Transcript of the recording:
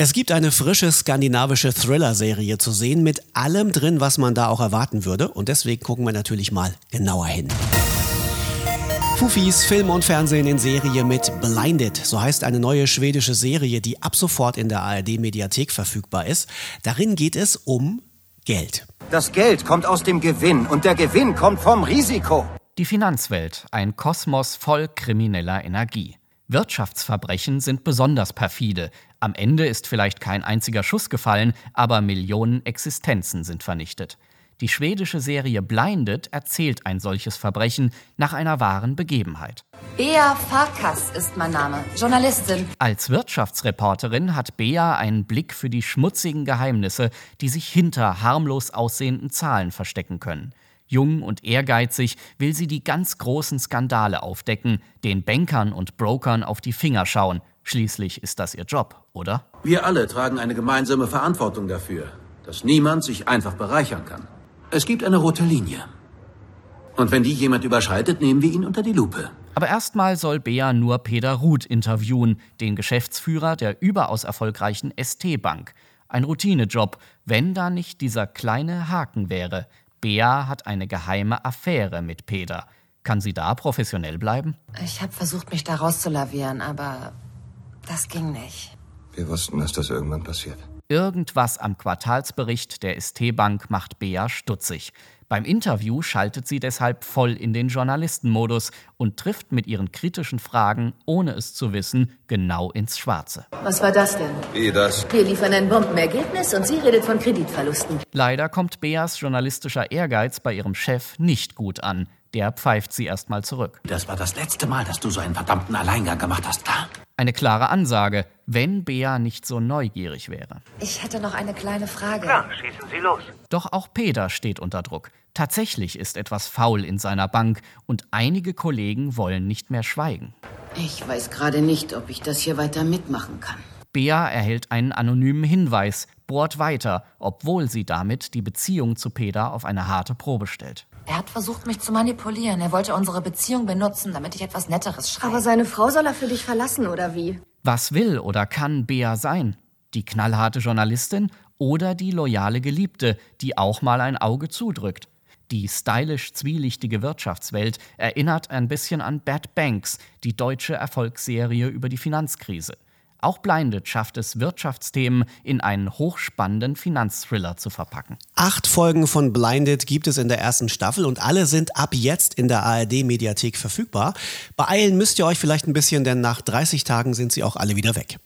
Es gibt eine frische skandinavische Thriller-Serie zu sehen mit allem drin, was man da auch erwarten würde. Und deswegen gucken wir natürlich mal genauer hin. Fufis Film und Fernsehen in Serie mit Blinded. So heißt eine neue schwedische Serie, die ab sofort in der ARD-Mediathek verfügbar ist. Darin geht es um Geld. Das Geld kommt aus dem Gewinn und der Gewinn kommt vom Risiko. Die Finanzwelt, ein Kosmos voll krimineller Energie. Wirtschaftsverbrechen sind besonders perfide. Am Ende ist vielleicht kein einziger Schuss gefallen, aber Millionen Existenzen sind vernichtet. Die schwedische Serie Blinded erzählt ein solches Verbrechen nach einer wahren Begebenheit. Bea Farkas ist mein Name, Journalistin. Als Wirtschaftsreporterin hat Bea einen Blick für die schmutzigen Geheimnisse, die sich hinter harmlos aussehenden Zahlen verstecken können. Jung und ehrgeizig will sie die ganz großen Skandale aufdecken, den Bankern und Brokern auf die Finger schauen. Schließlich ist das ihr Job, oder? Wir alle tragen eine gemeinsame Verantwortung dafür, dass niemand sich einfach bereichern kann. Es gibt eine rote Linie. Und wenn die jemand überschreitet, nehmen wir ihn unter die Lupe. Aber erstmal soll Bea nur Peter Ruth interviewen, den Geschäftsführer der überaus erfolgreichen ST-Bank. Ein Routinejob, wenn da nicht dieser kleine Haken wäre. Bea hat eine geheime Affäre mit Peter. Kann sie da professionell bleiben? Ich habe versucht, mich da rauszulavieren, aber das ging nicht. Wir wussten, dass das irgendwann passiert. Irgendwas am Quartalsbericht der ST-Bank macht Bea stutzig. Beim Interview schaltet sie deshalb voll in den Journalistenmodus und trifft mit ihren kritischen Fragen, ohne es zu wissen, genau ins Schwarze. Was war das denn? Wie das? Wir liefern ein Bombenergebnis und sie redet von Kreditverlusten. Leider kommt Beas journalistischer Ehrgeiz bei ihrem Chef nicht gut an. Der pfeift sie erstmal zurück. Das war das letzte Mal, dass du so einen verdammten Alleingang gemacht hast, klar? Eine klare Ansage, wenn Bea nicht so neugierig wäre. Ich hätte noch eine kleine Frage. Klar, schießen Sie los. Doch auch Peter steht unter Druck. Tatsächlich ist etwas faul in seiner Bank und einige Kollegen wollen nicht mehr schweigen. Ich weiß gerade nicht, ob ich das hier weiter mitmachen kann. Bea erhält einen anonymen Hinweis, bohrt weiter, obwohl sie damit die Beziehung zu Peter auf eine harte Probe stellt. Er hat versucht, mich zu manipulieren. Er wollte unsere Beziehung benutzen, damit ich etwas Netteres schreibe. Aber seine Frau soll er für dich verlassen, oder wie? Was will oder kann Bea sein? Die knallharte Journalistin oder die loyale Geliebte, die auch mal ein Auge zudrückt? Die stylisch zwielichtige Wirtschaftswelt erinnert ein bisschen an Bad Banks, die deutsche Erfolgsserie über die Finanzkrise. Auch Blinded schafft es, Wirtschaftsthemen in einen hochspannenden Finanzthriller zu verpacken. Acht Folgen von Blinded gibt es in der ersten Staffel und alle sind ab jetzt in der ARD-Mediathek verfügbar. Beeilen müsst ihr euch vielleicht ein bisschen, denn nach 30 Tagen sind sie auch alle wieder weg.